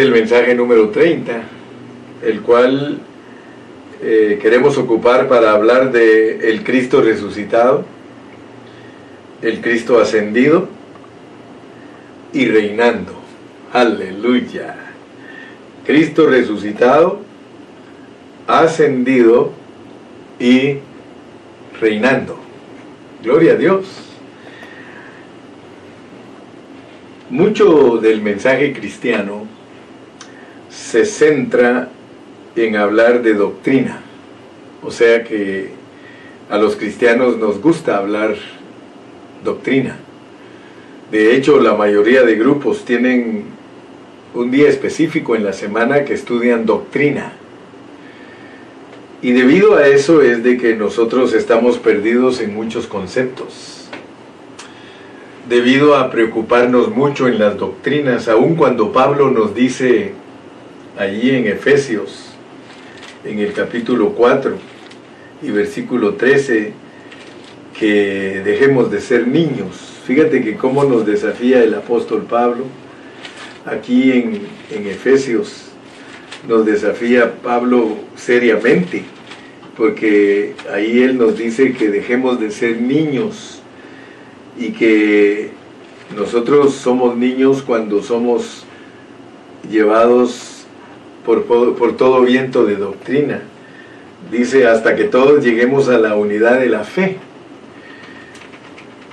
el mensaje número 30, el cual eh, queremos ocupar para hablar de el Cristo resucitado, el Cristo ascendido y reinando. Aleluya. Cristo resucitado, ascendido y reinando. Gloria a Dios. Mucho del mensaje cristiano se centra en hablar de doctrina. O sea que a los cristianos nos gusta hablar doctrina. De hecho, la mayoría de grupos tienen un día específico en la semana que estudian doctrina. Y debido a eso es de que nosotros estamos perdidos en muchos conceptos. Debido a preocuparnos mucho en las doctrinas, aun cuando Pablo nos dice allí en Efesios, en el capítulo 4 y versículo 13, que dejemos de ser niños. Fíjate que cómo nos desafía el apóstol Pablo aquí en, en Efesios nos desafía Pablo seriamente, porque ahí él nos dice que dejemos de ser niños y que nosotros somos niños cuando somos llevados por, todo viento de doctrina. Dice hasta que todos lleguemos a la unidad de la fe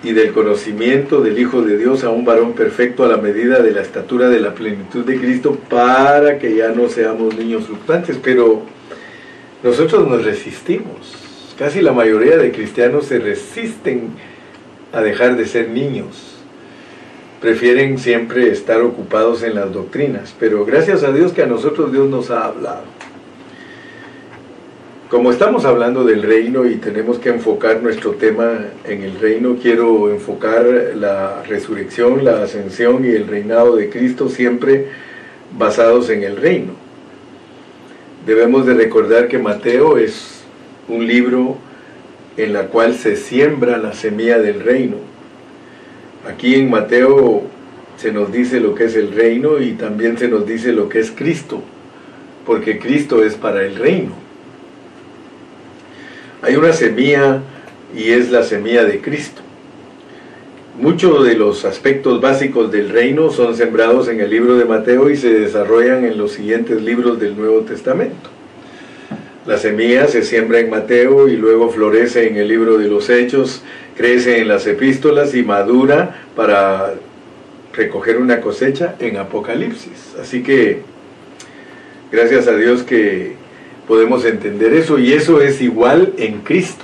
y del conocimiento del Hijo de Dios a un varón perfecto a la medida de la estatura de la plenitud de Cristo para que ya no seamos niños fluctuantes. Pero nosotros nos resistimos. Casi la mayoría de cristianos se resisten a dejar de ser niños. Prefieren siempre estar ocupados en las doctrinas. Pero gracias a Dios que a nosotros Dios nos ha hablado. Como estamos hablando del reino y tenemos que enfocar nuestro tema en el reino, quiero enfocar la resurrección, la ascensión y el reinado de Cristo siempre basados en el reino. Debemos de recordar que Mateo es un libro en la cual se siembra la semilla del reino. Aquí en Mateo se nos dice lo que es el reino y también se nos dice lo que es Cristo, porque Cristo es para el reino. Hay una semilla y es la semilla de Cristo. Muchos de los aspectos básicos del reino son sembrados en el libro de Mateo y se desarrollan en los siguientes libros del Nuevo Testamento. La semilla se siembra en Mateo y luego florece en el libro de los Hechos, crece en las epístolas y madura para recoger una cosecha en Apocalipsis. Así que, gracias a Dios que podemos entender eso y eso es igual en Cristo.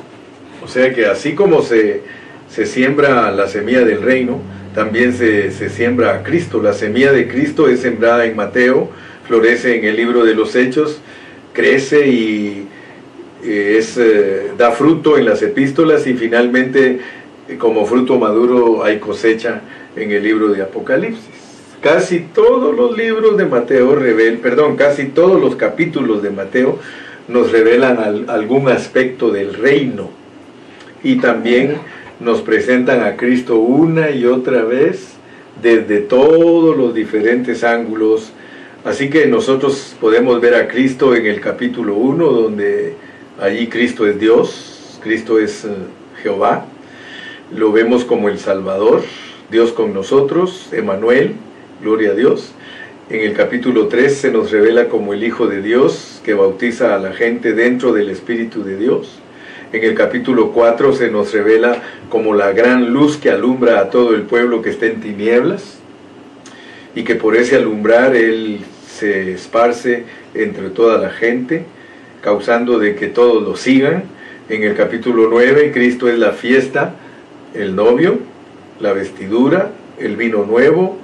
O sea que así como se, se siembra la semilla del reino, también se, se, siembra Cristo. La semilla de Cristo es sembrada en Mateo, florece en el libro de los Hechos, crece y es, eh, da fruto en las epístolas y finalmente eh, como fruto maduro hay cosecha en el libro de Apocalipsis. Casi todos los libros de Mateo revelan, perdón, casi todos los capítulos de Mateo nos revelan algún aspecto del reino y también nos presentan a Cristo una y otra vez desde todos los diferentes ángulos. Así que nosotros podemos ver a Cristo en el capítulo 1, donde allí Cristo es Dios, Cristo es eh, Jehová. Lo vemos como el Salvador, Dios con nosotros, Emanuel, gloria a Dios. En el capítulo 3 se nos revela como el Hijo de Dios que bautiza a la gente dentro del Espíritu de Dios. En el capítulo 4 se nos revela como la gran luz que alumbra a todo el pueblo que está en tinieblas y que por ese alumbrar Él se esparce entre toda la gente, causando de que todos lo sigan. En el capítulo 9 Cristo es la fiesta, el novio, la vestidura, el vino nuevo,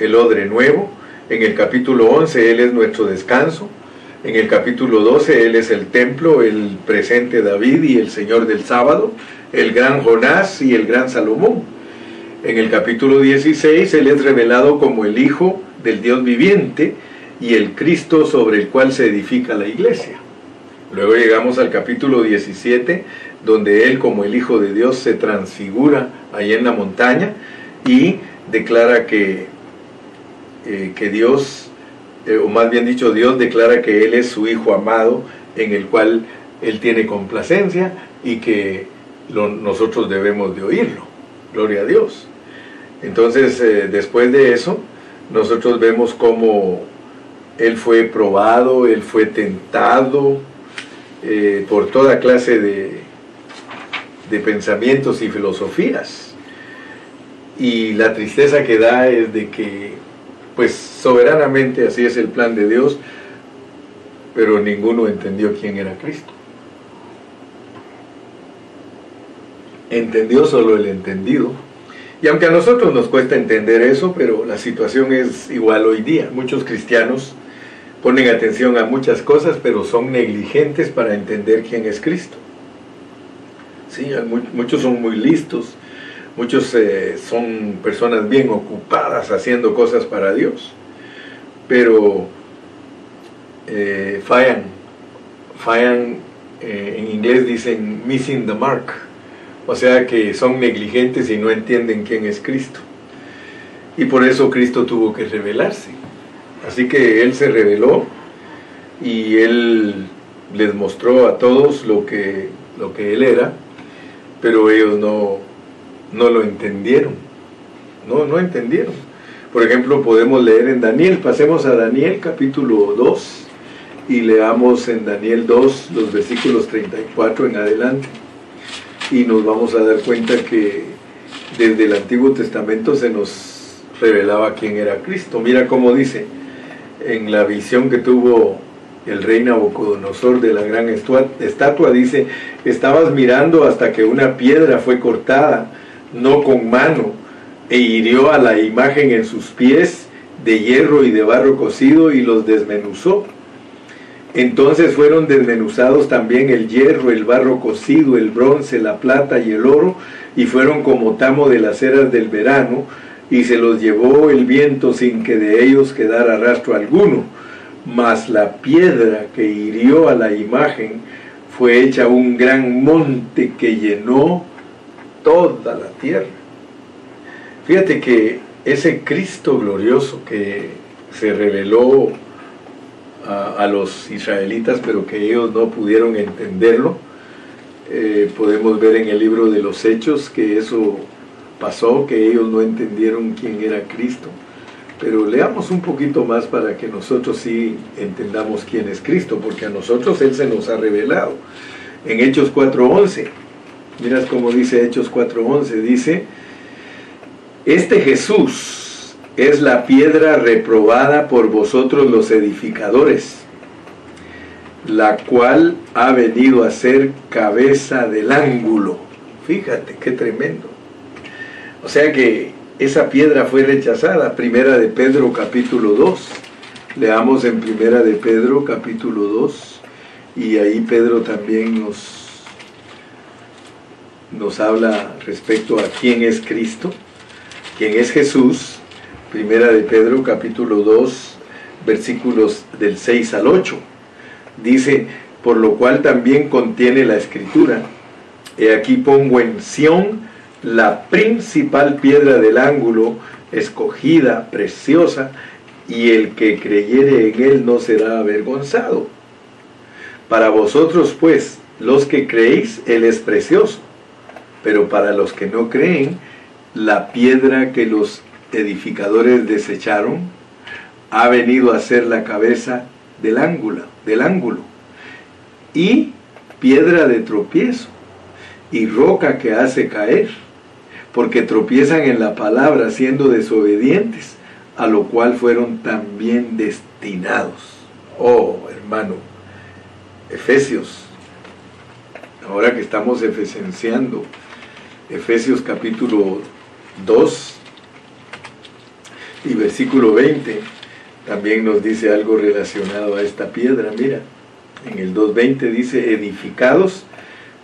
el odre nuevo. En el capítulo 11 Él es nuestro descanso. En el capítulo 12 Él es el templo, el presente David y el Señor del sábado, el gran Jonás y el gran Salomón. En el capítulo 16 Él es revelado como el Hijo del Dios viviente y el Cristo sobre el cual se edifica la iglesia. Luego llegamos al capítulo 17, donde Él como el Hijo de Dios se transfigura ahí en la montaña y declara que eh, que Dios eh, o más bien dicho, Dios declara que Él es su Hijo amado, en el cual Él tiene complacencia y que nosotros debemos de oírlo. Gloria a Dios. Entonces, eh, después de eso, nosotros vemos cómo Él fue probado, Él fue tentado eh, por toda clase de, de pensamientos y filosofías. Y la tristeza que da es de que, pues soberanamente así es el plan de Dios, pero ninguno entendió quién era Cristo. Entendió solo el entendido. Y aunque a nosotros nos cuesta entender eso, pero la situación es igual hoy día. Muchos cristianos ponen atención a muchas cosas, pero son negligentes para entender quién es Cristo. Sí, muchos son muy listos, muchos eh, son personas bien ocupadas haciendo cosas para Dios, pero eh, fallan, fallan, eh, en inglés dicen missing the mark, o sea que son negligentes y no entienden quién es Cristo. Y por eso Cristo tuvo que revelarse. Así que Él se reveló y Él les mostró a todos lo que, lo que Él era pero ellos no, no lo entendieron. No, no entendieron. Por ejemplo, podemos leer en Daniel, pasemos a Daniel capítulo 2 y leamos en Daniel 2 los versículos 34 en adelante. Y nos vamos a dar cuenta que desde el Antiguo Testamento se nos revelaba quién era Cristo. Mira cómo dice en la visión que tuvo el rey Nabucodonosor de la gran estatua, dice, estabas mirando hasta que una piedra fue cortada, no con mano, e hirió a la imagen en sus pies de hierro y de barro cocido y los desmenuzó. Entonces fueron desmenuzados también el hierro, el barro cocido, el bronce, la plata y el oro, y fueron como tamo de las eras del verano, y se los llevó el viento sin que de ellos quedara rastro alguno mas la piedra que hirió a la imagen fue hecha un gran monte que llenó toda la tierra. Fíjate que ese Cristo glorioso que se reveló a, los israelitas, pero que ellos no pudieron entenderlo, eh, podemos ver en el libro de los Hechos que eso pasó, que ellos no entendieron quién era Cristo. Pero leamos un poquito más para que nosotros sí entendamos quién es Cristo, porque a nosotros Él se nos ha revelado. En Hechos 4.11, miras cómo dice Hechos 4.11, dice, este Jesús es la piedra reprobada por vosotros los edificadores, la cual ha venido a ser cabeza del ángulo. Fíjate, qué tremendo. O sea que esa piedra fue rechazada. Primera de Pedro capítulo 2. Leamos en Primera de Pedro capítulo 2 y ahí Pedro también nos, nos habla respecto a quién es Cristo, quién es Jesús. Primera de Pedro capítulo 2 versículos del 6 al 8. Dice, por lo cual también contiene la escritura. He aquí pongo en Sión la principal piedra del ángulo, escogida, preciosa, y el que creyere en él no será avergonzado. Para vosotros, pues, los que creéis, él es precioso, pero para los que no creen, la piedra que los edificadores desecharon ha venido a ser la cabeza del ángulo, del ángulo, y piedra de tropiezo, y roca que hace caer porque tropiezan en la palabra siendo desobedientes, a lo cual fueron también destinados. Oh, hermano, Efesios, ahora que estamos efesenciando, Efesios capítulo 2 y versículo 20, también nos dice algo relacionado a esta piedra. Mira, en el 2.20 dice, edificados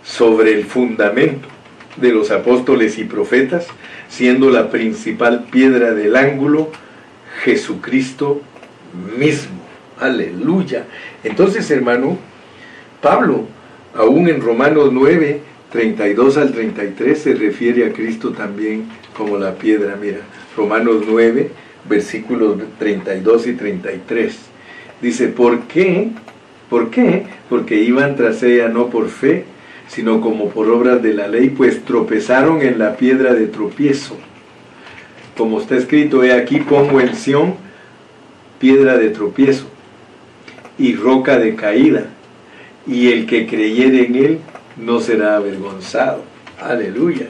sobre el fundamento de los apóstoles y profetas, siendo la principal piedra del ángulo Jesucristo mismo. Aleluya. Entonces, hermano, Pablo, aún en Romanos 9, 32 al 33, se refiere a Cristo también como la piedra. Mira, Romanos 9, versículos 32 y 33. Dice, ¿por qué? ¿Por qué? Porque iban tras ella no por fe, sino como por obras de la ley, pues tropezaron en la piedra de tropiezo. Como está escrito, he aquí pongo en Sión piedra de tropiezo y roca de caída, y el que creyere en él no será avergonzado. Aleluya.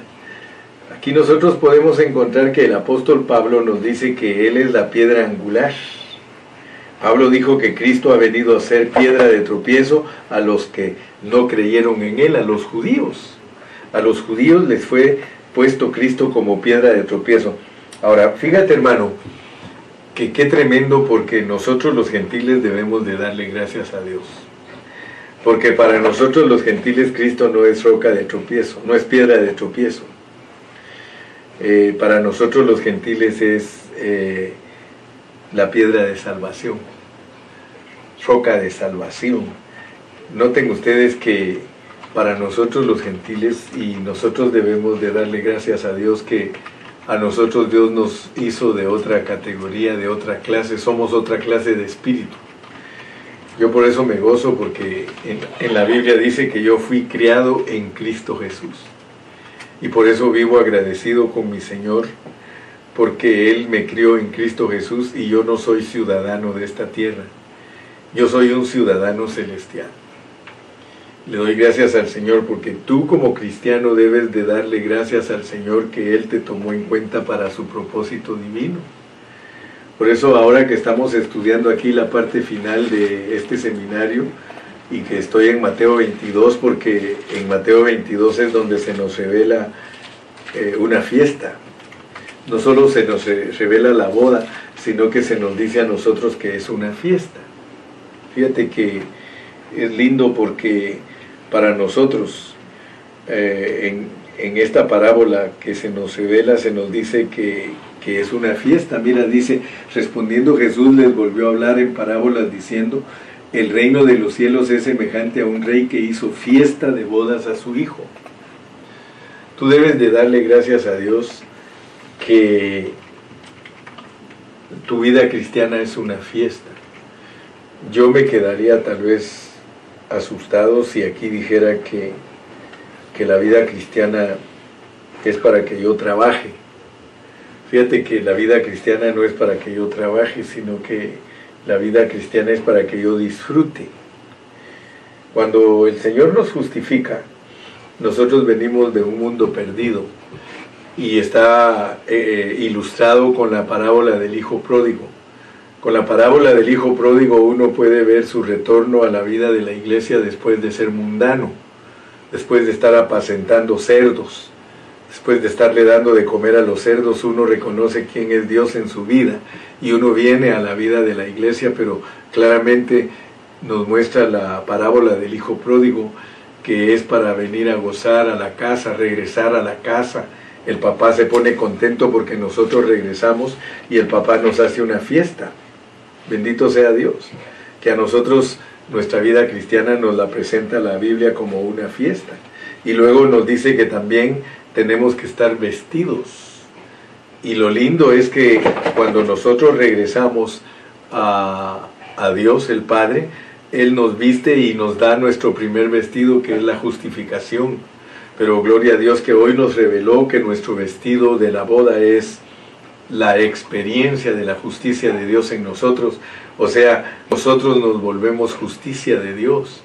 Aquí nosotros podemos encontrar que el apóstol Pablo nos dice que él es la piedra angular. Pablo dijo que Cristo ha venido a ser piedra de tropiezo a los que no creyeron en él, a los judíos. A los judíos les fue puesto Cristo como piedra de tropiezo. Ahora, fíjate hermano, que qué tremendo porque nosotros los gentiles debemos de darle gracias a Dios. Porque para nosotros los gentiles Cristo no es roca de tropiezo, no es piedra de tropiezo. Eh, para nosotros los gentiles es eh, la piedra de salvación, roca de salvación. Noten ustedes que para nosotros los gentiles y nosotros debemos de darle gracias a Dios que a nosotros Dios nos hizo de otra categoría, de otra clase, somos otra clase de espíritu. Yo por eso me gozo porque en, la Biblia dice que yo fui criado en Cristo Jesús. Y por eso vivo agradecido con mi Señor, porque Él me crió en Cristo Jesús y yo no soy ciudadano de esta tierra. Yo soy un ciudadano celestial. Le doy gracias al Señor porque tú como cristiano debes de darle gracias al Señor que Él te tomó en cuenta para su propósito divino. Por eso ahora que estamos estudiando aquí la parte final de este seminario y que estoy en Mateo 22 porque en Mateo 22 es donde se nos revela eh, una fiesta. No solo se nos revela la boda, sino que se nos dice a nosotros que es una fiesta. Fíjate que es lindo porque para nosotros eh, en, en esta parábola que se nos revela se nos dice que que es una fiesta. Mira, dice, respondiendo Jesús les volvió a hablar en parábolas diciendo, el reino de los cielos es semejante a un rey que hizo fiesta de bodas a su hijo. Tú debes de darle gracias a Dios que tu vida cristiana es una fiesta. Yo me quedaría tal vez asustado si aquí dijera que, que la vida cristiana es para que yo trabaje Fíjate que la vida cristiana no es para que yo trabaje, sino que la vida cristiana es para que yo disfrute. Cuando el Señor nos justifica, nosotros venimos de un mundo perdido y está eh, ilustrado con la parábola del Hijo Pródigo. Con la parábola del Hijo Pródigo uno puede ver su retorno a la vida de la iglesia después de ser mundano, después de estar apacentando cerdos, después de estarle dando de comer a los cerdos, uno reconoce quién es Dios en su vida y uno viene a la vida de la iglesia, pero claramente nos muestra la parábola del hijo pródigo, que es para venir a gozar a la casa, regresar a la casa. El papá se pone contento porque nosotros regresamos y el papá nos hace una fiesta. Bendito sea Dios, que a nosotros nuestra vida cristiana nos la presenta la Biblia como una fiesta. Y luego nos dice que también tenemos que estar vestidos. Y lo lindo es que cuando nosotros regresamos a, Dios el Padre, Él nos viste y nos da nuestro primer vestido que es la justificación. Pero gloria a Dios que hoy nos reveló que nuestro vestido de la boda es la experiencia de la justicia de Dios en nosotros. O sea, nosotros nos volvemos justicia de Dios.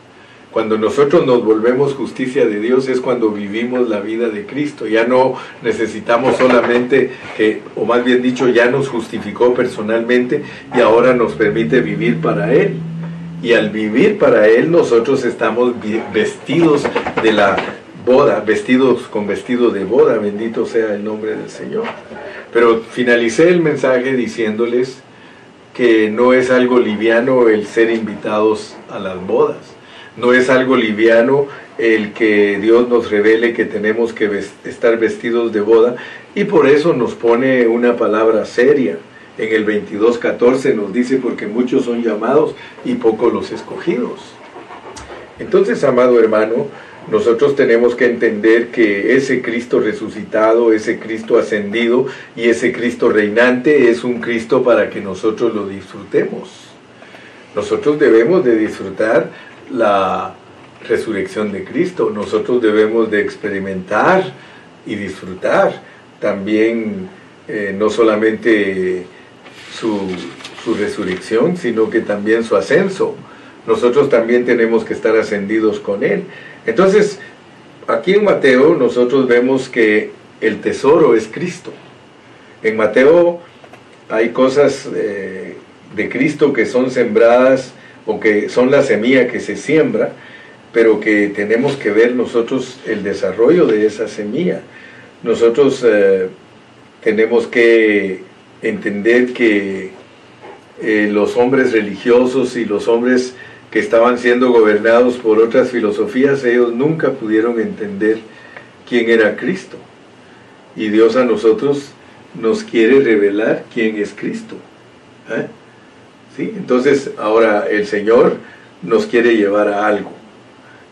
Cuando nosotros nos volvemos justicia de Dios es cuando vivimos la vida de Cristo. Ya no necesitamos solamente que, o más bien dicho, ya nos justificó personalmente y ahora nos permite vivir para Él. Y al vivir para Él nosotros estamos vestidos de la boda, vestidos con vestido de boda, bendito sea el nombre del Señor. Pero finalicé el mensaje diciéndoles que no es algo liviano el ser invitados a las bodas no es algo liviano el que Dios nos revele que tenemos que estar vestidos de boda y por eso nos pone una palabra seria. En el 22.14 nos dice porque muchos son llamados y pocos los escogidos. Entonces, amado hermano, nosotros tenemos que entender que ese Cristo resucitado, ese Cristo ascendido y ese Cristo reinante es un Cristo para que nosotros lo disfrutemos. Nosotros debemos de disfrutar la resurrección de Cristo, nosotros debemos de experimentar y disfrutar también eh, no solamente su, su resurrección, sino que también su ascenso. Nosotros también tenemos que estar ascendidos con Él. Entonces, aquí en Mateo nosotros vemos que el tesoro es Cristo. En Mateo hay cosas eh, de Cristo que son sembradas o que son la semilla que se siembra, pero que tenemos que ver nosotros el desarrollo de esa semilla. Nosotros eh, tenemos que entender que eh, los hombres religiosos y los hombres que estaban siendo gobernados por otras filosofías, ellos nunca pudieron entender quién era Cristo. Y Dios a nosotros nos quiere revelar quién es Cristo. ¿eh? ¿Sí? Entonces ahora el Señor nos quiere llevar a algo.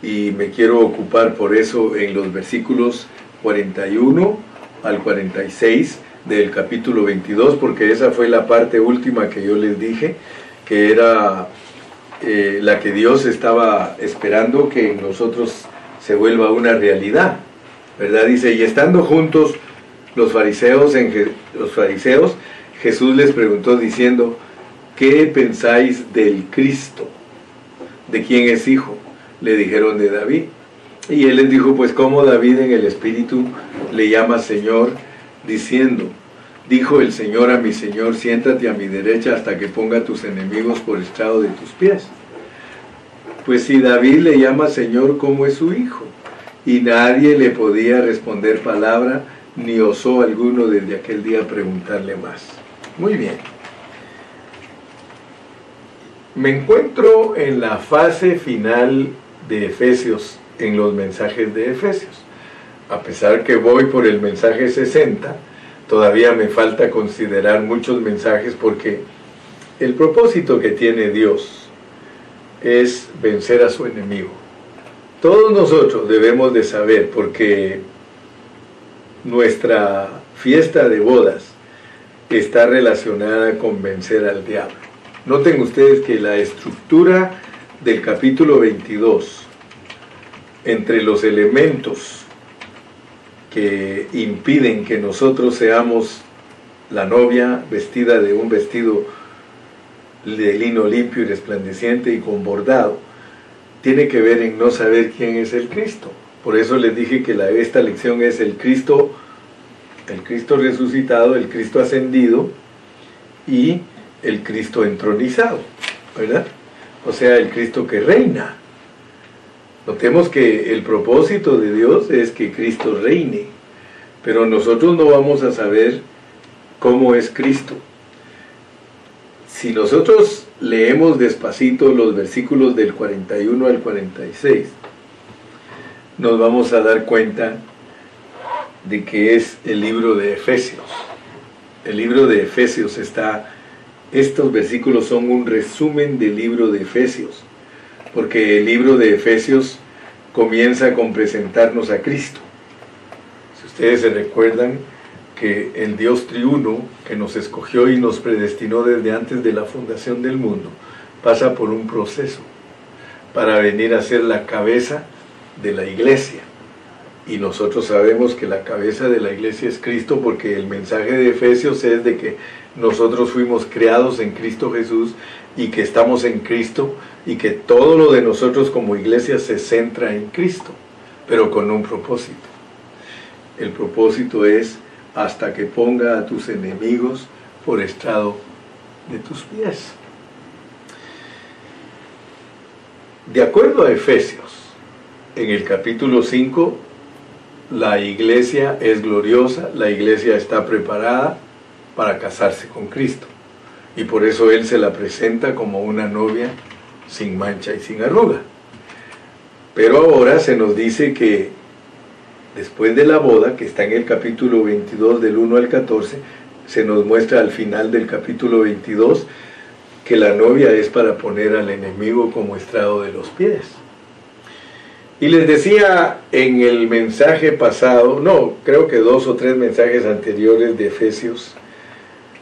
Y me quiero ocupar por eso en los versículos 41 al 46 del capítulo 22, porque esa fue la parte última que yo les dije, que era eh, la que Dios estaba esperando que en nosotros se vuelva una realidad. ¿Verdad? Dice, y estando juntos los fariseos, en los fariseos, Jesús les preguntó diciendo, ¿qué pensáis del Cristo? ¿De quién es hijo? Le dijeron de David. Y él les dijo, pues como David en el Espíritu le llama Señor, diciendo, dijo el Señor a mi Señor, siéntate a mi derecha hasta que ponga tus enemigos por estrado de tus pies. Pues si David le llama Señor, ¿cómo es su hijo? Y nadie le podía responder palabra, ni osó alguno desde aquel día preguntarle más. Muy bien. Me encuentro en la fase final de Efesios, en los mensajes de Efesios. A pesar que voy por el mensaje 60, todavía me falta considerar muchos mensajes porque el propósito que tiene Dios es vencer a su enemigo. Todos nosotros debemos de saber porque nuestra fiesta de bodas está relacionada con vencer al diablo. Noten ustedes que la estructura del capítulo 22, entre los elementos que impiden que nosotros seamos la novia vestida de un vestido de lino limpio y resplandeciente y con bordado, tiene que ver en no saber quién es el Cristo. Por eso les dije que esta lección es el Cristo, el Cristo resucitado, el Cristo ascendido y el Cristo entronizado, ¿verdad? O sea, el Cristo que reina. Notemos que el propósito de Dios es que Cristo reine, pero nosotros no vamos a saber cómo es Cristo. Si nosotros leemos despacito los versículos del 41 al 46, nos vamos a dar cuenta de que es el libro de Efesios. El libro de Efesios está, estos versículos son un resumen del libro de Efesios porque el libro de Efesios comienza con presentarnos a Cristo. Si ustedes se recuerdan que el Dios triuno que nos escogió y nos predestinó desde antes de la fundación del mundo, pasa por un proceso para venir a ser la cabeza de la iglesia. Y nosotros sabemos que la cabeza de la iglesia es Cristo porque el mensaje de Efesios es de que nosotros fuimos creados en Cristo Jesús y que estamos en Cristo y que todo lo de nosotros como iglesia se centra en Cristo, pero con un propósito. El propósito es hasta que ponga a tus enemigos por estado de tus pies. De acuerdo a Efesios, en el capítulo 5, la iglesia es gloriosa, la iglesia está preparada para casarse con Cristo. Y por eso Él se la presenta como una novia sin mancha y sin arruga. Pero ahora se nos dice que después de la boda, que está en el capítulo 22 del 1 al 14, se nos muestra al final del capítulo 22 que la novia es para poner al enemigo como estrado de los pies. Y les decía en el mensaje pasado, no, creo que dos o tres mensajes anteriores de Efesios,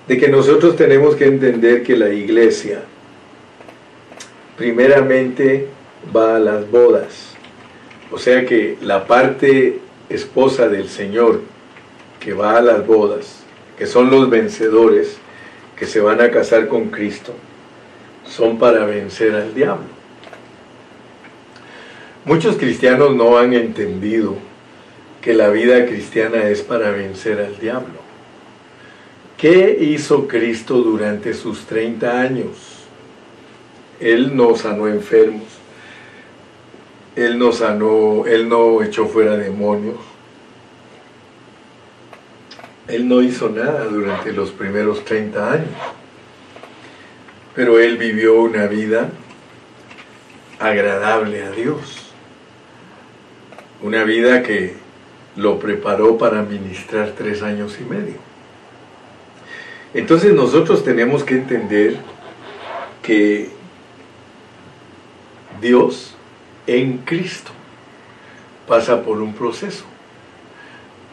de que nosotros tenemos que entender que la iglesia primeramente va a las bodas. O sea que la parte esposa del Señor que va a las bodas, que son los vencedores, que se van a casar con Cristo, son para vencer al diablo. Muchos cristianos no han entendido que la vida cristiana es para vencer al diablo. ¿Qué hizo Cristo durante sus 30 años? Él no sanó enfermos, Él no sanó, Él no echó fuera demonios, Él no hizo nada durante los primeros 30 años, pero Él vivió una vida agradable a Dios. Una vida que lo preparó para ministrar tres años y medio. Entonces nosotros tenemos que entender que Dios en Cristo pasa por un proceso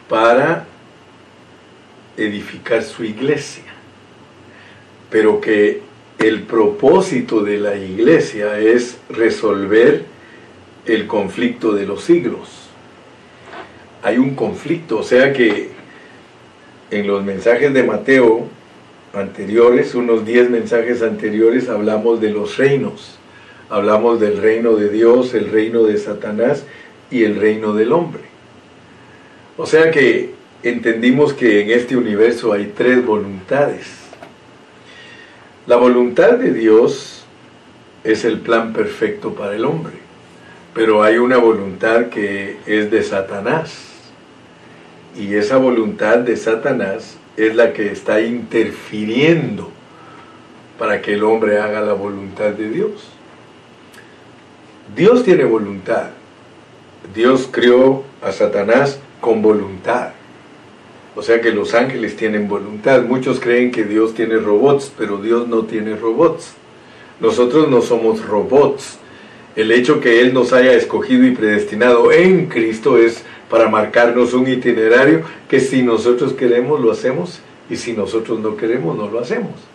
para edificar su iglesia, pero que el propósito de la iglesia es resolver el conflicto de los siglos hay un conflicto, o sea que en los mensajes de Mateo anteriores, unos 10 mensajes anteriores, hablamos de los reinos. Hablamos del reino de Dios, el reino de Satanás y el reino del hombre. O sea que entendimos que en este universo hay tres voluntades. La voluntad de Dios es el plan perfecto para el hombre, pero hay una voluntad que es de Satanás y esa voluntad de Satanás es la que está interfiriendo para que el hombre haga la voluntad de Dios. Dios tiene voluntad. Dios creó a Satanás con voluntad. O sea que los ángeles tienen voluntad. Muchos creen que Dios tiene robots, pero Dios no tiene robots. Nosotros no somos robots. El hecho que Él nos haya escogido y predestinado en Cristo es para marcarnos un itinerario que si nosotros queremos lo hacemos y si nosotros no queremos no lo hacemos.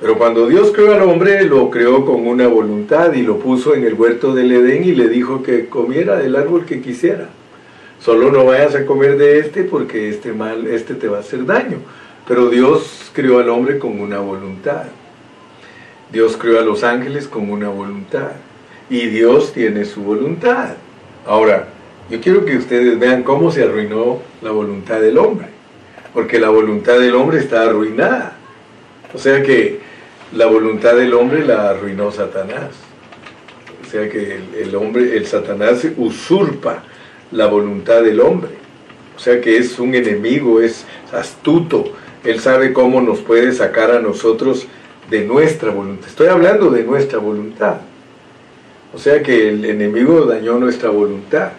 Pero cuando Dios creó al hombre, lo creó con una voluntad y lo puso en el huerto del Edén y le dijo que comiera del árbol que quisiera. Solo no vayas a comer de este porque este mal, este te va a hacer daño. Pero Dios creó al hombre con una voluntad. Dios creó a los ángeles con una voluntad. Y Dios tiene su voluntad. Ahora, yo quiero que ustedes vean cómo se arruinó la voluntad del hombre, porque la voluntad del hombre está arruinada. O sea que la voluntad del hombre la arruinó Satanás. O sea que el, hombre, el Satanás usurpa la voluntad del hombre. O sea que es un enemigo, es astuto. Él sabe cómo nos puede sacar a nosotros de nuestra voluntad. Estoy hablando de nuestra voluntad. O sea que el enemigo dañó nuestra voluntad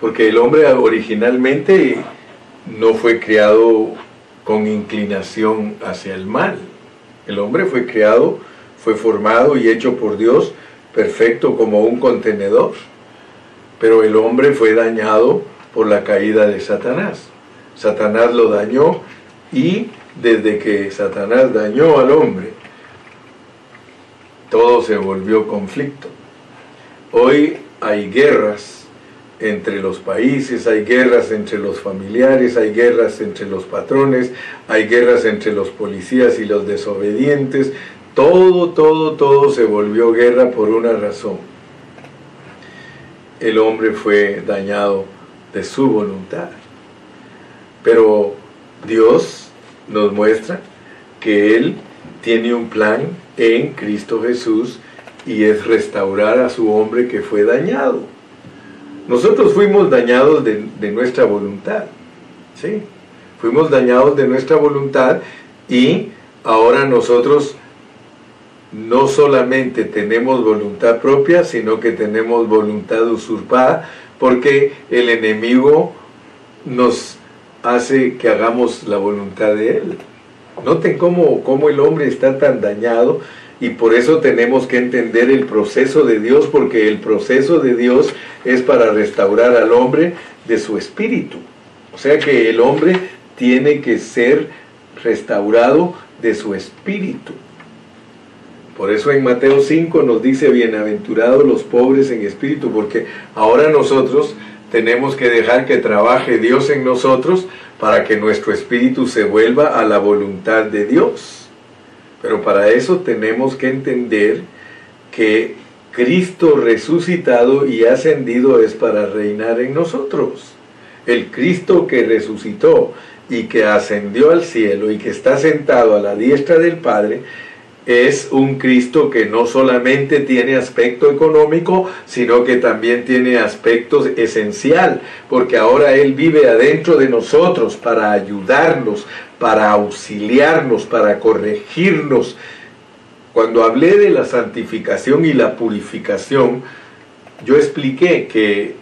porque el hombre originalmente no fue creado con inclinación hacia el mal. El hombre fue creado, fue formado y hecho por Dios perfecto como un contenedor. Pero el hombre fue dañado por la caída de Satanás. Satanás lo dañó y desde que Satanás dañó al hombre, todo se volvió conflicto. Hoy hay guerras entre los países, hay guerras entre los familiares, hay guerras entre los patrones, hay guerras entre los policías y los desobedientes. Todo, todo, todo se volvió guerra por una razón. El hombre fue dañado de su voluntad. Pero Dios nos muestra que Él tiene un plan en Cristo Jesús y es restaurar a su hombre que fue dañado. Nosotros fuimos dañados de, nuestra voluntad, ¿sí? Fuimos dañados de nuestra voluntad y ahora nosotros no solamente tenemos voluntad propia, sino que tenemos voluntad usurpada, porque el enemigo nos hace que hagamos la voluntad de él. Noten cómo, cómo el hombre está tan dañado y por eso tenemos que entender el proceso de Dios, porque el proceso de Dios es para restaurar al hombre de su espíritu. O sea que el hombre tiene que ser restaurado de su espíritu. Por eso en Mateo 5 nos dice, bienaventurados los pobres en espíritu, porque ahora nosotros tenemos que dejar que trabaje Dios en nosotros para que nuestro espíritu se vuelva a la voluntad de Dios. Pero para eso tenemos que entender que Cristo resucitado y ascendido es para reinar en nosotros. El Cristo que resucitó y que ascendió al cielo y que está sentado a la diestra del Padre, es un Cristo que no solamente tiene aspecto económico, sino que también tiene aspecto esencial, porque ahora Él vive adentro de nosotros para ayudarnos, para auxiliarnos, para corregirnos. Cuando hablé de la santificación y la purificación, yo expliqué que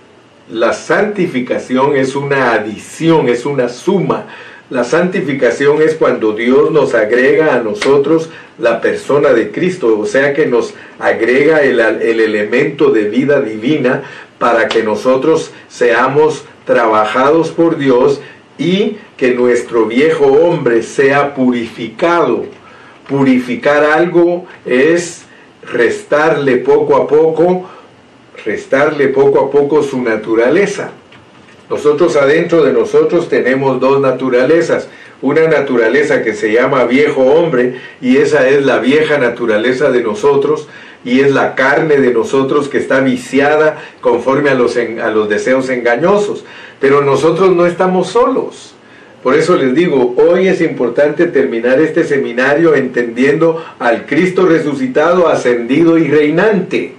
la santificación es una adición, es una suma. La santificación es cuando Dios nos agrega a nosotros la persona de Cristo, o sea que nos agrega el, elemento de vida divina para que nosotros seamos trabajados por Dios y que nuestro viejo hombre sea purificado. Purificar algo es restarle poco a poco restarle poco a poco su naturaleza. Nosotros adentro de nosotros tenemos dos naturalezas. Una naturaleza que se llama viejo hombre y esa es la vieja naturaleza de nosotros y es la carne de nosotros que está viciada conforme a los, a los deseos engañosos. Pero nosotros no estamos solos. Por eso les digo, hoy es importante terminar este seminario entendiendo al Cristo resucitado, ascendido y reinante.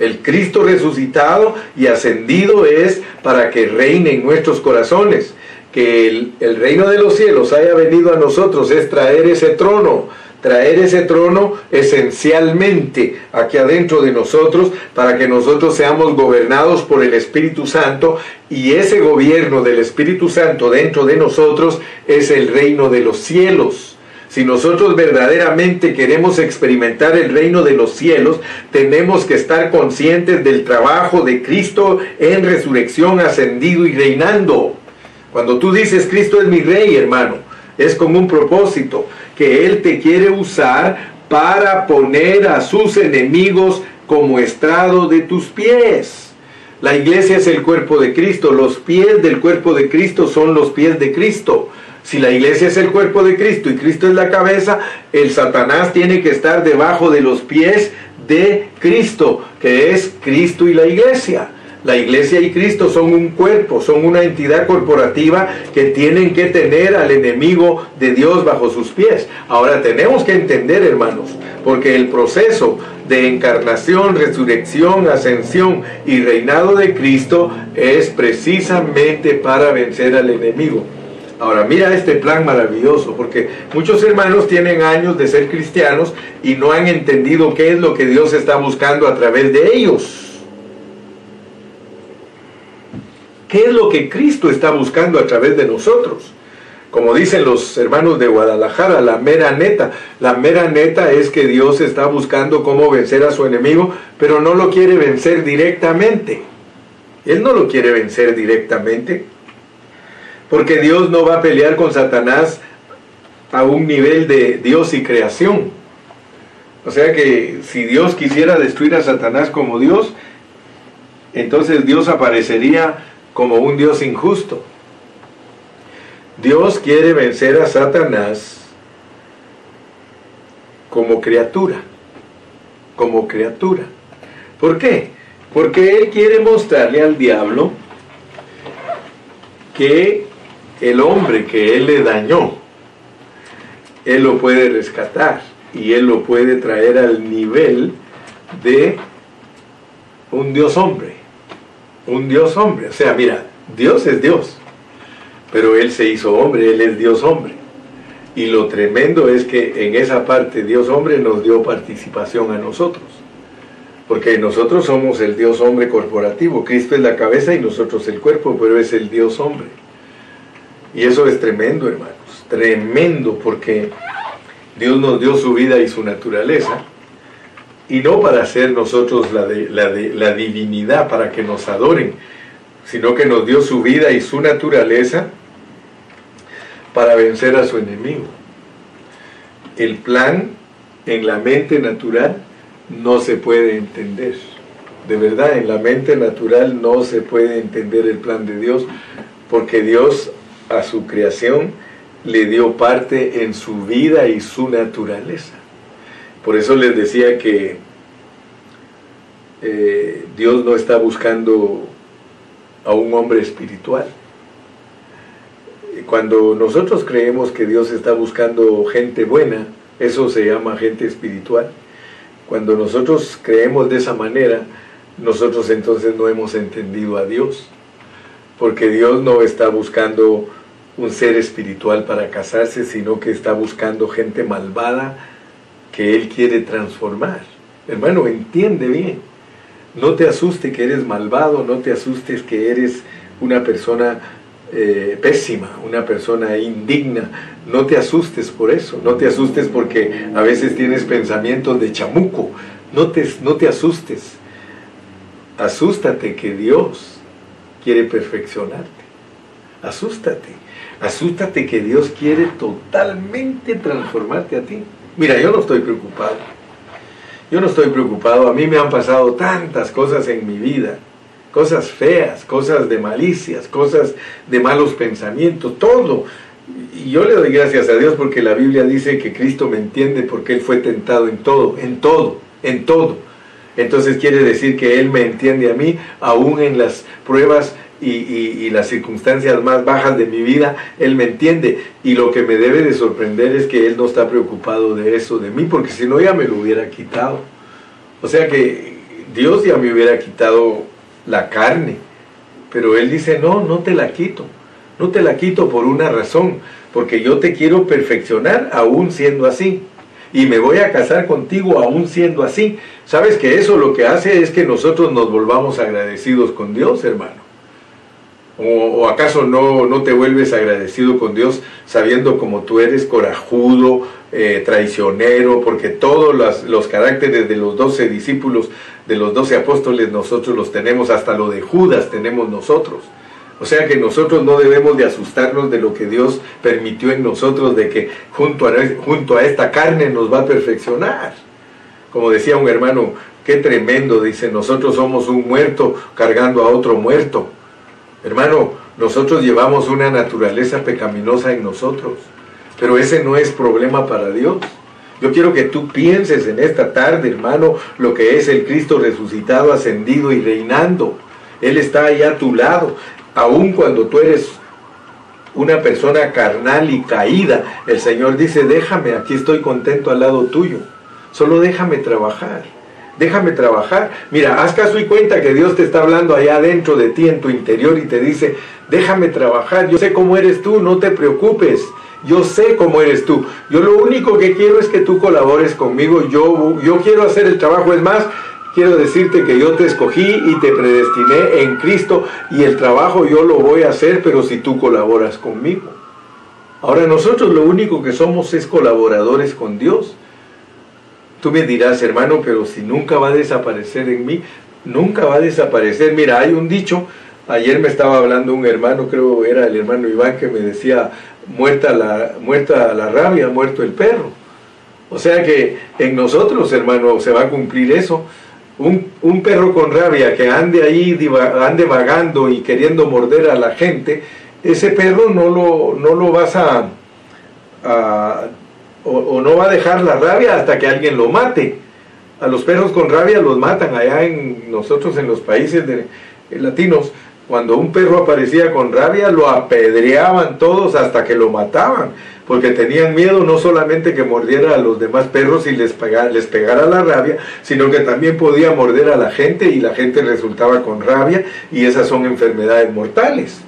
El Cristo resucitado y ascendido es para que reine en nuestros corazones. Que el, reino de los cielos haya venido a nosotros es traer ese trono, traer ese trono esencialmente aquí adentro de nosotros para que nosotros seamos gobernados por el Espíritu Santo y ese gobierno del Espíritu Santo dentro de nosotros es el reino de los cielos. Si nosotros verdaderamente queremos experimentar el reino de los cielos, tenemos que estar conscientes del trabajo de Cristo en resurrección, ascendido y reinando. Cuando tú dices Cristo es mi rey, hermano, es con un propósito, que Él te quiere usar para poner a sus enemigos como estrado de tus pies. La iglesia es el cuerpo de Cristo, los pies del cuerpo de Cristo son los pies de Cristo. Si la iglesia es el cuerpo de Cristo y Cristo es la cabeza, el Satanás tiene que estar debajo de los pies de Cristo, que es Cristo y la iglesia. La iglesia y Cristo son un cuerpo, son una entidad corporativa que tienen que tener al enemigo de Dios bajo sus pies. Ahora tenemos que entender, hermanos, porque el proceso de encarnación, resurrección, ascensión y reinado de Cristo es precisamente para vencer al enemigo. Ahora, mira este plan maravilloso, porque muchos hermanos tienen años de ser cristianos y no han entendido qué es lo que Dios está buscando a través de ellos. ¿Qué es lo que Cristo está buscando a través de nosotros? Como dicen los hermanos de Guadalajara, la mera neta. La mera neta es que Dios está buscando cómo vencer a su enemigo, pero no lo quiere vencer directamente. Él no lo quiere vencer directamente. Porque Dios no va a pelear con Satanás a un nivel de Dios y creación. O sea que si Dios quisiera destruir a Satanás como Dios, entonces Dios aparecería como un Dios injusto. Dios quiere vencer a Satanás como criatura, como criatura. ¿Por qué? Porque Él quiere mostrarle al diablo que el hombre que él le dañó, él lo puede rescatar y él lo puede traer al nivel de un Dios hombre. Un Dios hombre. O sea, mira, Dios es Dios, pero Él se hizo hombre, Él es Dios hombre. Y lo tremendo es que en esa parte Dios hombre nos dio participación a nosotros. Porque nosotros somos el Dios hombre corporativo. Cristo es la cabeza y nosotros el cuerpo, pero es el Dios hombre. Y eso es tremendo, hermanos, tremendo, porque Dios nos dio su vida y su naturaleza, y no para ser nosotros la, de, la, de, la divinidad, para que nos adoren, sino que nos dio su vida y su naturaleza para vencer a su enemigo. El plan en la mente natural no se puede entender. De verdad, en la mente natural no se puede entender el plan de Dios, porque Dios a su creación le dio parte en su vida y su naturaleza. Por eso les decía que eh, Dios no está buscando a un hombre espiritual. Cuando nosotros creemos que Dios está buscando gente buena, eso se llama gente espiritual. Cuando nosotros creemos de esa manera, nosotros entonces no hemos entendido a Dios, porque Dios no está buscando un ser espiritual para casarse, sino que está buscando gente malvada que Él quiere transformar. Hermano, entiende bien. No te asuste que eres malvado, no te asustes que eres una persona eh, pésima, una persona indigna. No te asustes por eso, no te asustes porque a veces tienes pensamientos de chamuco. No te, no te asustes. Asústate que Dios quiere perfeccionarte. Asústate. Asústate que Dios quiere totalmente transformarte a ti. Mira, yo no estoy preocupado. Yo no estoy preocupado. A mí me han pasado tantas cosas en mi vida. Cosas feas, cosas de malicias, cosas de malos pensamientos, todo. Y yo le doy gracias a Dios porque la Biblia dice que Cristo me entiende porque Él fue tentado en todo, en todo, en todo entonces quiere decir que Él me entiende a mí, aún en las pruebas y, las circunstancias más bajas de mi vida, Él me entiende. Y lo que me debe de sorprender es que Él no está preocupado de eso, de mí, porque si no ya me lo hubiera quitado. O sea que Dios ya me hubiera quitado la carne. Pero Él dice, no, no te la quito. No te la quito por una razón, porque yo te quiero perfeccionar aún siendo así y me voy a casar contigo aún siendo así. ¿Sabes que eso lo que hace es que nosotros nos volvamos agradecidos con Dios, hermano? ¿O, acaso no, no, te vuelves agradecido con Dios sabiendo como tú eres corajudo, eh, traicionero, porque todos los, los caracteres de los doce discípulos, de los doce apóstoles, nosotros los tenemos, hasta lo de Judas tenemos nosotros. O sea que nosotros no debemos de asustarnos de lo que Dios permitió en nosotros, de que junto a, junto a esta carne nos va a perfeccionar. Como decía un hermano, qué tremendo, dice, nosotros somos un muerto cargando a otro muerto. Hermano, nosotros llevamos una naturaleza pecaminosa en nosotros, pero ese no es problema para Dios. Yo quiero que tú pienses en esta tarde, hermano, lo que es el Cristo resucitado, ascendido y reinando. Él está ahí a tu lado aun cuando tú eres una persona carnal y caída, el Señor dice, déjame, aquí estoy contento al lado tuyo, solo déjame trabajar, déjame trabajar. Mira, haz caso y cuenta que Dios te está hablando allá adentro de ti, en tu interior, y te dice, déjame trabajar, yo sé cómo eres tú, no te preocupes. Yo sé cómo eres tú. Yo lo único que quiero es que tú colabores conmigo. Yo, yo quiero hacer el trabajo. Es más, quiero decirte que yo te escogí y te predestiné en Cristo y el trabajo yo lo voy a hacer, pero si tú colaboras conmigo. Ahora nosotros lo único que somos es colaboradores con Dios. Tú me dirás, hermano, pero si nunca va a desaparecer en mí, nunca va a desaparecer. Mira, hay un dicho, ayer me estaba hablando un hermano, creo era el hermano Iván, que me decía, muerta la, muerta la rabia, muerto el perro. O sea que en nosotros, hermano, se va a cumplir eso un, perro con rabia que ande ahí, ande vagando y queriendo morder a la gente, ese perro no lo, no lo vas a, o, no va a dejar la rabia hasta que alguien lo mate. A los perros con rabia los matan allá en nosotros en los países de, latinos. Cuando un perro aparecía con rabia, lo apedreaban todos hasta que lo mataban porque tenían miedo no solamente que mordiera a los demás perros y les pegara, les pegara la rabia, sino que también podía morder a la gente y la gente resultaba con rabia y esas son enfermedades mortales.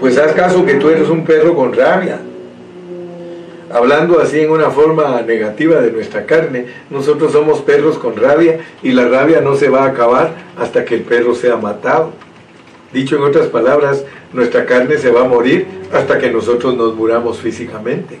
Pues haz caso que tú eres un perro con rabia. Hablando así en una forma negativa de nuestra carne, nosotros somos perros con rabia y la rabia no se va a acabar hasta que el perro sea matado. Dicho en otras palabras, nuestra carne se va a morir hasta que nosotros nos muramos físicamente.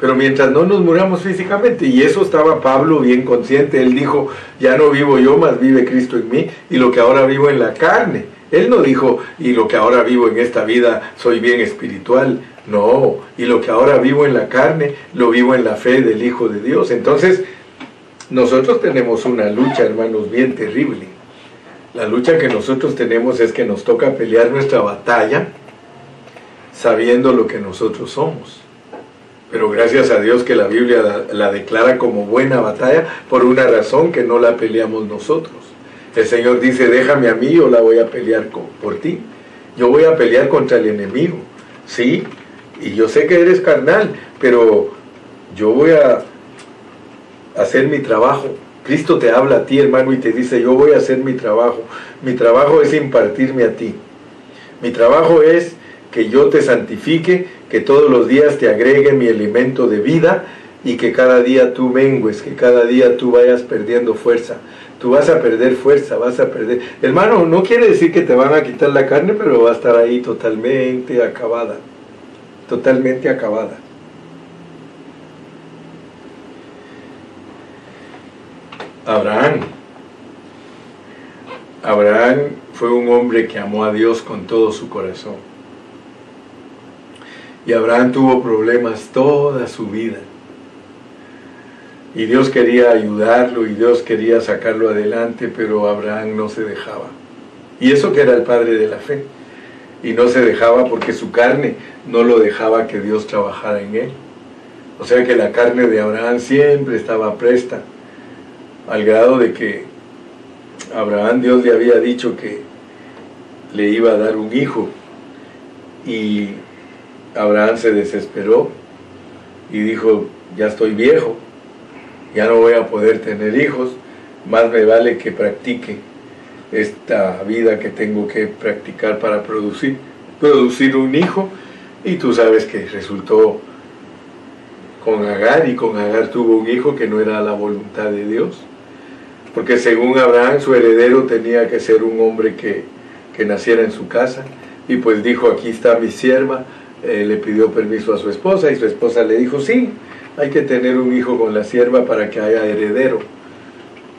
Pero mientras no nos muramos físicamente, y eso estaba Pablo bien consciente, él dijo, ya no vivo yo, más vive Cristo en mí, y lo que ahora vivo en la carne, Él no dijo, y lo que ahora vivo en esta vida soy bien espiritual. No, y lo que ahora vivo en la carne, lo vivo en la fe del Hijo de Dios. Entonces, nosotros tenemos una lucha, hermanos, bien terrible. La lucha que nosotros tenemos es que nos toca pelear nuestra batalla sabiendo lo que nosotros somos. Pero gracias a Dios que la Biblia la, declara como buena batalla por una razón que no la peleamos nosotros. El Señor dice, déjame a mí, yo la voy a pelear por ti. Yo voy a pelear contra el enemigo. Sí, y yo sé que eres carnal, pero yo voy a hacer mi trabajo. Cristo te habla a ti, hermano, y te dice, yo voy a hacer mi trabajo. Mi trabajo es impartirme a ti. Mi trabajo es que yo te santifique, que todos los días te agregue mi alimento de vida y que cada día tú mengues, que cada día tú vayas perdiendo fuerza. Tú vas a perder fuerza, vas a perder... Hermano, no quiere decir que te van a quitar la carne, pero va a estar ahí totalmente acabada totalmente acabada. Abraham. Abraham fue un hombre que amó a Dios con todo su corazón. Y Abraham tuvo problemas toda su vida. Y Dios quería ayudarlo y Dios quería sacarlo adelante, pero Abraham no se dejaba. Y eso que era el padre de la fe y no se dejaba porque su carne no lo dejaba que Dios trabajara en él. O sea que la carne de Abraham siempre estaba presta, al grado de que Abraham Dios le había dicho que le iba a dar un hijo y Abraham se desesperó y dijo, ya estoy viejo, ya no voy a poder tener hijos, más me vale que practique esta vida que tengo que practicar para producir, producir un hijo. Y tú sabes que resultó con Agar y con Agar tuvo un hijo que no era la voluntad de Dios. Porque según Abraham su heredero tenía que ser un hombre que, que naciera en su casa. Y pues dijo, aquí está mi sierva, eh, le pidió permiso a su esposa y su esposa le dijo, sí, hay que tener un hijo con la sierva para que haya heredero.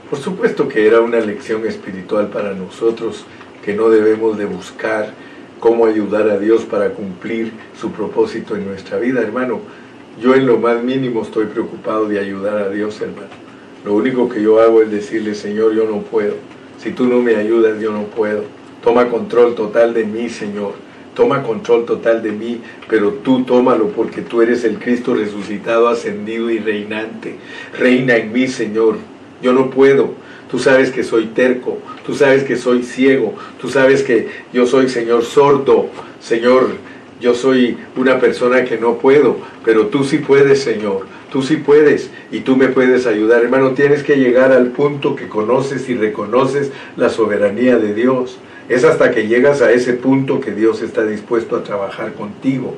Por supuesto que era una lección espiritual para nosotros que no debemos de buscar cómo ayudar a Dios para cumplir su propósito en nuestra vida, hermano. Yo en lo más mínimo estoy preocupado de ayudar a Dios, hermano. Lo único que yo hago es decirle, Señor, yo no puedo. Si tú no me ayudas, yo no puedo. Toma control total de mí, Señor. Toma control total de mí, pero tú tómalo porque tú eres el Cristo resucitado, ascendido y reinante. Reina en mí, Señor yo no puedo. Tú sabes que soy terco, tú sabes que soy ciego, tú sabes que yo soy Señor sordo, Señor, yo soy una persona que no puedo, pero tú sí puedes, Señor, tú sí puedes y tú me puedes ayudar. Hermano, tienes que llegar al punto que conoces y reconoces la soberanía de Dios. Es hasta que llegas a ese punto que Dios está dispuesto a trabajar contigo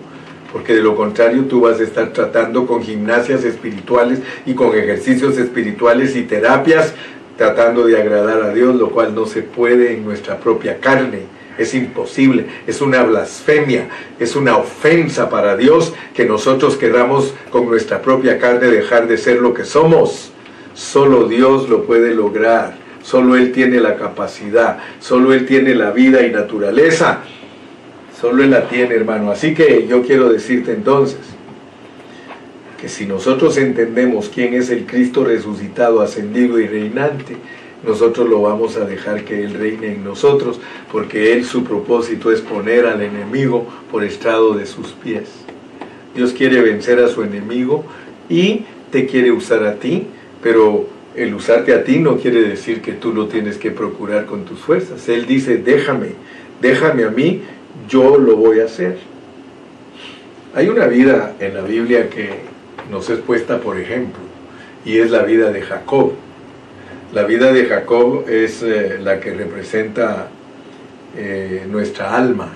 porque de lo contrario tú vas a estar tratando con gimnasias espirituales y con ejercicios espirituales y terapias tratando de agradar a Dios, lo cual no se puede en nuestra propia carne. Es imposible, es una blasfemia, es una ofensa para Dios que nosotros queramos con nuestra propia carne dejar de ser lo que somos. Solo Dios lo puede lograr, solo Él tiene la capacidad, solo Él tiene la vida y naturaleza Solo Él la tiene, hermano. Así que yo quiero decirte entonces que si nosotros entendemos quién es el Cristo resucitado, ascendido y reinante, nosotros lo vamos a dejar que Él reine en nosotros, porque Él su propósito es poner al enemigo por estrado de sus pies. Dios quiere vencer a su enemigo y te quiere usar a ti, pero el usarte a ti no quiere decir que tú lo tienes que procurar con tus fuerzas. Él dice, déjame, déjame a mí yo lo voy a hacer. Hay una vida en la Biblia que nos es puesta por ejemplo, y es la vida de Jacob. La vida de Jacob es eh, la que representa eh, nuestra alma,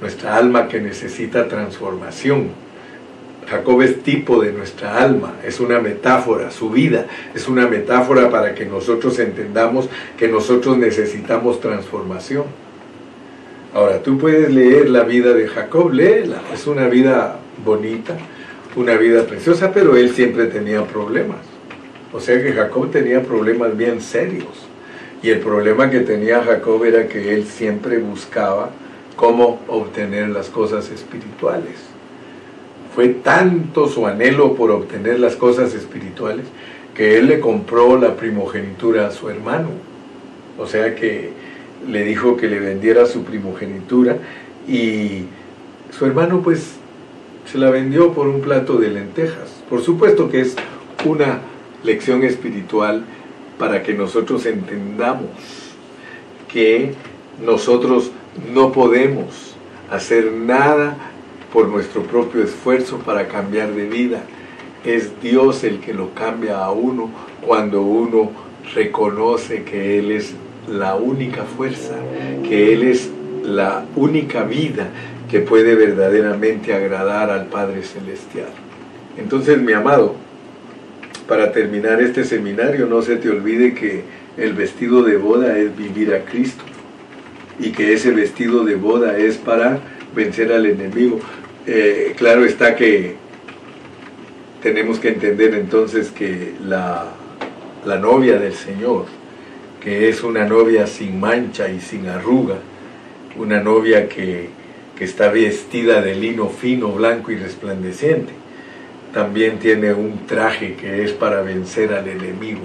nuestra alma que necesita transformación. Jacob es tipo de nuestra alma, es una metáfora, su vida es una metáfora para que nosotros entendamos que nosotros necesitamos transformación. Ahora, tú puedes leer la vida de Jacob, léela, es una vida bonita, una vida preciosa, pero él siempre tenía problemas. O sea que Jacob tenía problemas bien serios. Y el problema que tenía Jacob era que él siempre buscaba cómo obtener las cosas espirituales. Fue tanto su anhelo por obtener las cosas espirituales que él le compró la primogenitura a su hermano. O sea que le dijo que le vendiera su primogenitura y su hermano pues se la vendió por un plato de lentejas. Por supuesto que es una lección espiritual para que nosotros entendamos que nosotros no podemos hacer nada por nuestro propio esfuerzo para cambiar de vida. Es Dios el que lo cambia a uno cuando uno reconoce que Él es la única fuerza, que Él es la única vida que puede verdaderamente agradar al Padre Celestial. Entonces, mi amado, para terminar este seminario, no se te olvide que el vestido de boda es vivir a Cristo y que ese vestido de boda es para vencer al enemigo. Eh, claro está que tenemos que entender entonces que la, la novia del Señor, que es una novia sin mancha y sin arruga, una novia que, que está vestida de lino fino, blanco y resplandeciente, también tiene un traje que es para vencer al enemigo.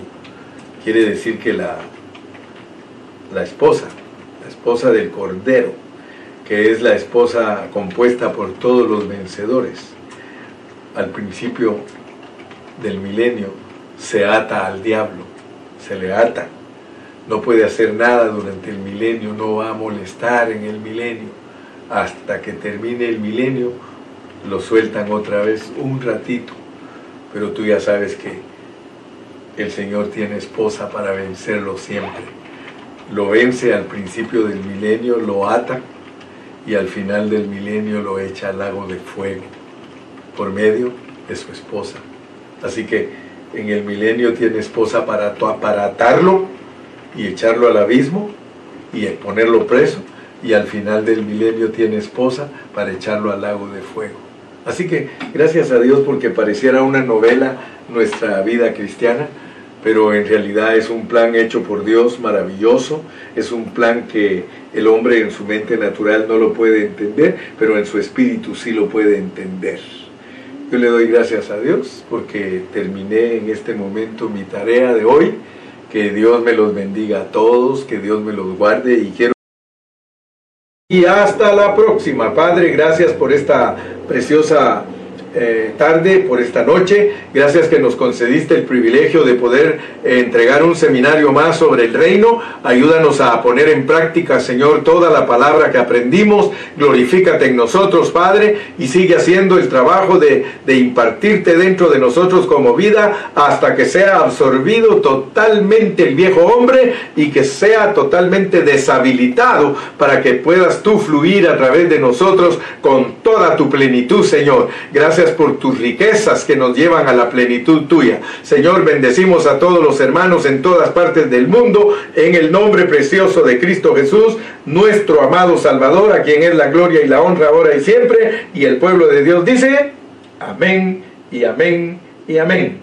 Quiere decir que la, la esposa, la esposa del Cordero, que es la esposa compuesta por todos los vencedores, al principio del milenio se ata al diablo, se le ata, no puede hacer nada durante el milenio, no va a molestar en el milenio, hasta que termine el milenio lo sueltan otra vez un ratito, pero tú ya sabes que el Señor tiene esposa para vencerlo siempre. Lo vence al principio del milenio, lo ata y al final del milenio lo echa al lago de fuego por medio de su esposa. Así que en el milenio tiene esposa para, para atarlo y echarlo al abismo y ponerlo preso. Y al final del milenio tiene esposa para echarlo al lago de fuego. Así que gracias a Dios porque pareciera una novela nuestra vida cristiana, pero en realidad es un plan hecho por Dios maravilloso, es un plan que el hombre en su mente natural no lo puede entender, pero en su espíritu sí lo puede entender. Yo le doy gracias a Dios porque terminé en este momento mi tarea de hoy. Que Dios me los bendiga a todos, que Dios me los guarde y quiero... Y hasta la próxima, Padre, gracias por esta preciosa eh, tarde, por esta noche. Gracias que nos concediste el privilegio de poder eh, entregar un seminario más sobre el reino. Ayúdanos a poner en práctica, Señor, toda la palabra que aprendimos. Glorifícate en nosotros, Padre, y sigue haciendo el trabajo de, de impartirte dentro de nosotros como vida hasta que sea absorbido totalmente el viejo hombre y que sea totalmente deshabilitado para que puedas tú fluir a través de nosotros con toda tu plenitud, Señor. Por tus riquezas que nos llevan a la plenitud tuya. Señor, bendecimos a todos los hermanos en todas partes del mundo en el nombre precioso de Cristo Jesús, nuestro amado Salvador, a quien es la gloria y la honra ahora y siempre. Y el pueblo de Dios dice, amén y amén y amén.